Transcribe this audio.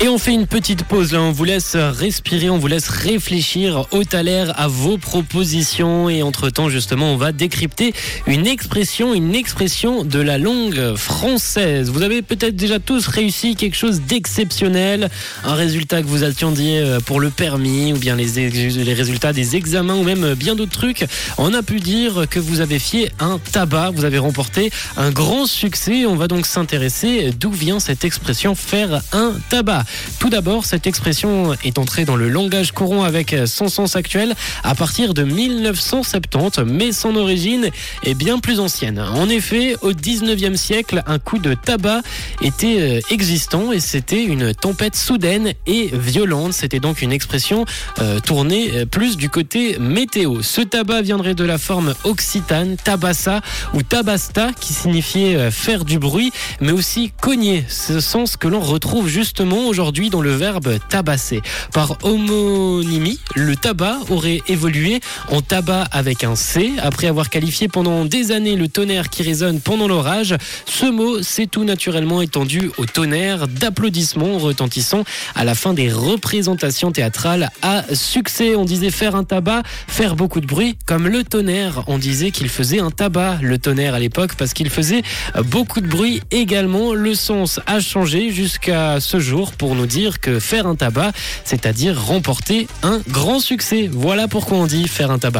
Et on fait une petite pause là, on vous laisse respirer, on vous laisse réfléchir au taler à vos propositions et entre temps justement on va décrypter une expression, une expression de la langue française. Vous avez peut-être déjà tous réussi quelque chose d'exceptionnel, un résultat que vous attendiez euh, pour le permis ou bien les, les résultats des examens ou même bien d'autres trucs. On a pu dire que vous avez fait un tabac, vous avez remporté un grand succès. On va donc s'intéresser d'où vient cette expression faire un tabac. Tout d'abord, cette expression est entrée dans le langage courant avec son sens actuel à partir de 1970, mais son origine est bien plus ancienne. En effet, au 19e siècle, un coup de tabac était euh, existant et c'était une tempête soudaine et violente. C'était donc une expression euh, tournée euh, plus du côté météo. Ce tabac viendrait de la forme occitane, tabassa ou tabasta, qui signifiait faire du bruit, mais aussi cogner. Ce sens que l'on retrouve justement aujourd'hui aujourd'hui dans le verbe tabasser. Par homonymie, le tabac aurait évolué en tabac avec un C. Après avoir qualifié pendant des années le tonnerre qui résonne pendant l'orage, ce mot s'est tout naturellement étendu au tonnerre d'applaudissements retentissant à la fin des représentations théâtrales à succès. On disait faire un tabac, faire beaucoup de bruit, comme le tonnerre. On disait qu'il faisait un tabac, le tonnerre à l'époque, parce qu'il faisait beaucoup de bruit également. Le sens a changé jusqu'à ce jour pour nous dire que faire un tabac, c'est-à-dire remporter un grand succès. Voilà pourquoi on dit faire un tabac.